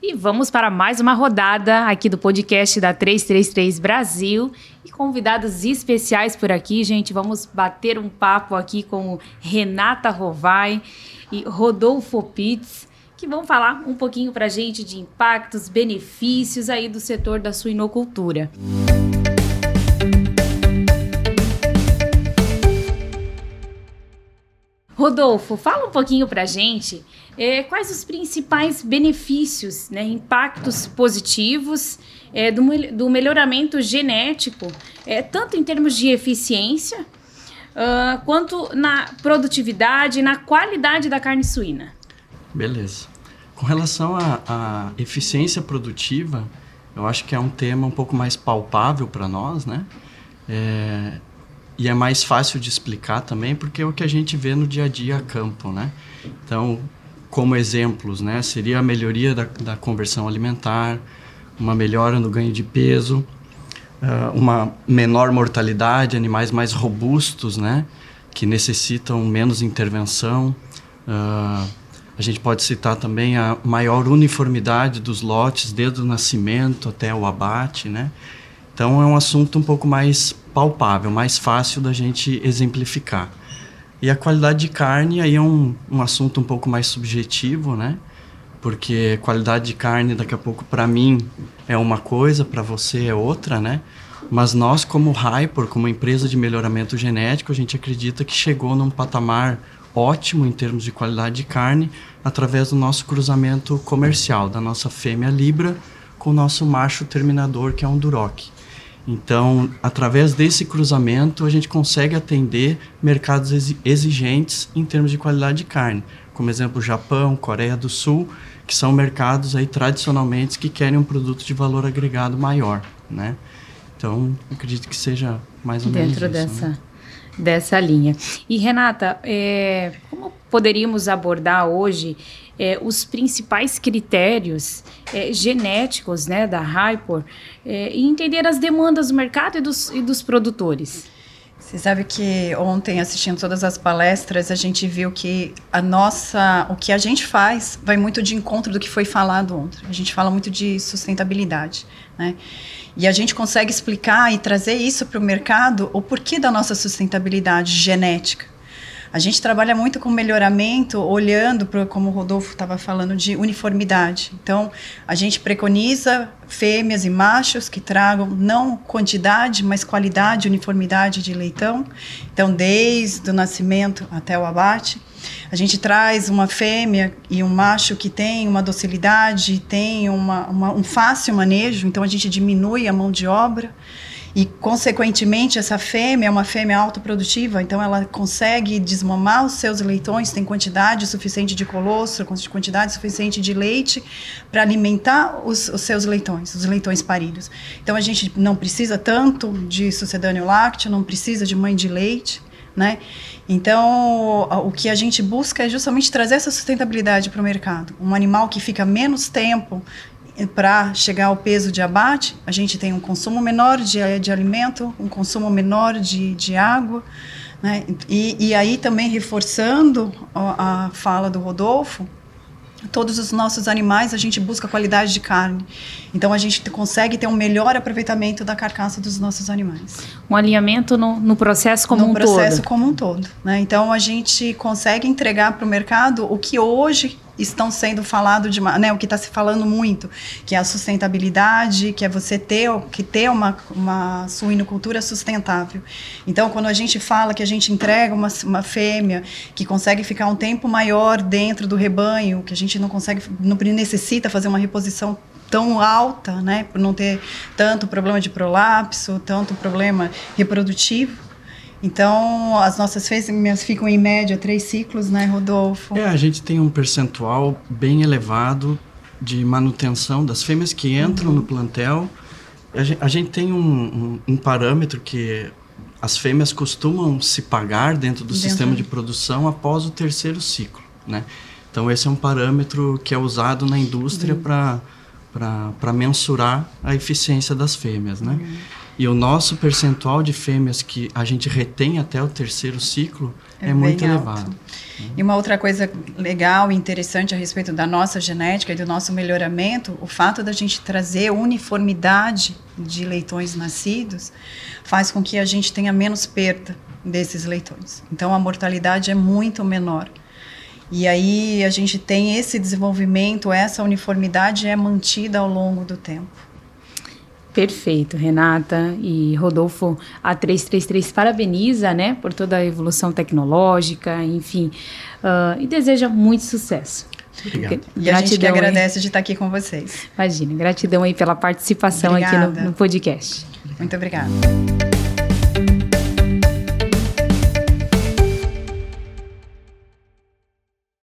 E vamos para mais uma rodada aqui do podcast da 333 Brasil. E convidados especiais por aqui, gente. Vamos bater um papo aqui com Renata Rovai e Rodolfo Pitts, que vão falar um pouquinho para gente de impactos, benefícios aí do setor da suinocultura. Rodolfo, fala um pouquinho para a gente é, quais os principais benefícios, né, impactos positivos é, do, do, melhoramento genético, é, tanto em termos de eficiência, uh, quanto na produtividade e na qualidade da carne suína. Beleza. Com relação à eficiência produtiva, eu acho que é um tema um pouco mais palpável para nós, né? É, e é mais fácil de explicar também porque é o que a gente vê no dia a dia a campo, né? Então, como exemplos, né, seria a melhoria da, da conversão alimentar, uma melhora no ganho de peso, uh, uma menor mortalidade, animais mais robustos, né, que necessitam menos intervenção. Uh, a gente pode citar também a maior uniformidade dos lotes, desde o nascimento até o abate, né? Então é um assunto um pouco mais palpável, mais fácil da gente exemplificar. E a qualidade de carne aí é um, um assunto um pouco mais subjetivo, né? Porque qualidade de carne daqui a pouco para mim é uma coisa, para você é outra, né? Mas nós como Hyper, como empresa de melhoramento genético, a gente acredita que chegou num patamar ótimo em termos de qualidade de carne através do nosso cruzamento comercial, da nossa fêmea Libra com o nosso macho terminador, que é um Duroc. Então, através desse cruzamento, a gente consegue atender mercados exigentes em termos de qualidade de carne, como exemplo Japão, Coreia do Sul, que são mercados aí tradicionalmente que querem um produto de valor agregado maior, né? Então, acredito que seja mais ou menos dentro dessa né? Dessa linha. E Renata, é, como poderíamos abordar hoje é, os principais critérios é, genéticos né, da Hypor é, e entender as demandas do mercado e dos, e dos produtores. Você sabe que ontem, assistindo todas as palestras, a gente viu que a nossa, o que a gente faz vai muito de encontro do que foi falado ontem. A gente fala muito de sustentabilidade, né? E a gente consegue explicar e trazer isso para o mercado o porquê da nossa sustentabilidade genética. A gente trabalha muito com melhoramento, olhando para, como o Rodolfo estava falando, de uniformidade. Então, a gente preconiza fêmeas e machos que tragam não quantidade, mas qualidade, uniformidade de leitão. Então, desde o nascimento até o abate. A gente traz uma fêmea e um macho que tem uma docilidade, tem uma, uma, um fácil manejo, então a gente diminui a mão de obra e consequentemente essa fêmea é uma fêmea autoprodutiva, então ela consegue desmamar os seus leitões, tem quantidade suficiente de colostro, quantidade suficiente de leite para alimentar os, os, seus leitões, os leitões paridos. Então a gente não precisa tanto de sucedâneo lácteo, não precisa de mãe de leite, né? Então, o que a gente busca é justamente trazer essa sustentabilidade para o mercado. Um animal que fica menos tempo para chegar ao peso de abate, a gente tem um consumo menor de, de alimento, um consumo menor de, de água. Né? E, e aí também reforçando a fala do Rodolfo, todos os nossos animais a gente busca qualidade de carne. Então a gente consegue ter um melhor aproveitamento da carcaça dos nossos animais. Um alinhamento no, no processo como no um todo. No processo como um todo. Né? Então a gente consegue entregar para o mercado o que hoje estão sendo falado de né, o que está se falando muito, que é a sustentabilidade, que é você ter que ter uma, uma suinocultura sustentável. Então, quando a gente fala que a gente entrega uma, uma fêmea que consegue ficar um tempo maior dentro do rebanho, que a gente não consegue, não necessita fazer uma reposição tão alta, né, por não ter tanto problema de prolapso, tanto problema reprodutivo, então, as nossas fêmeas ficam em média três ciclos, né, Rodolfo? É, a gente tem um percentual bem elevado de manutenção das fêmeas que entram uhum. no plantel. A gente, a gente tem um, um, um, parâmetro que as fêmeas costumam se pagar dentro do dentro. sistema de produção após o terceiro ciclo, né? Então, esse é um parâmetro que é usado na indústria uhum. para mensurar a eficiência das fêmeas, né? Uhum. E o nosso percentual de fêmeas que a gente retém até o terceiro ciclo é, é muito alto. elevado. E uma outra coisa legal e interessante a respeito da nossa genética e do nosso melhoramento, o fato da gente trazer uniformidade de leitões nascidos faz com que a gente tenha menos perda desses leitões. Então a mortalidade é muito menor. E aí a gente tem esse desenvolvimento, essa uniformidade é mantida ao longo do tempo. Perfeito, Renata e Rodolfo. A 333 parabeniza, né, por toda a evolução tecnológica, enfim, uh, e deseja muito sucesso. Obrigado. E a gente que agradece aí. de estar aqui com vocês. Imagina, gratidão aí pela participação obrigada. aqui no, no podcast. Muito obrigada.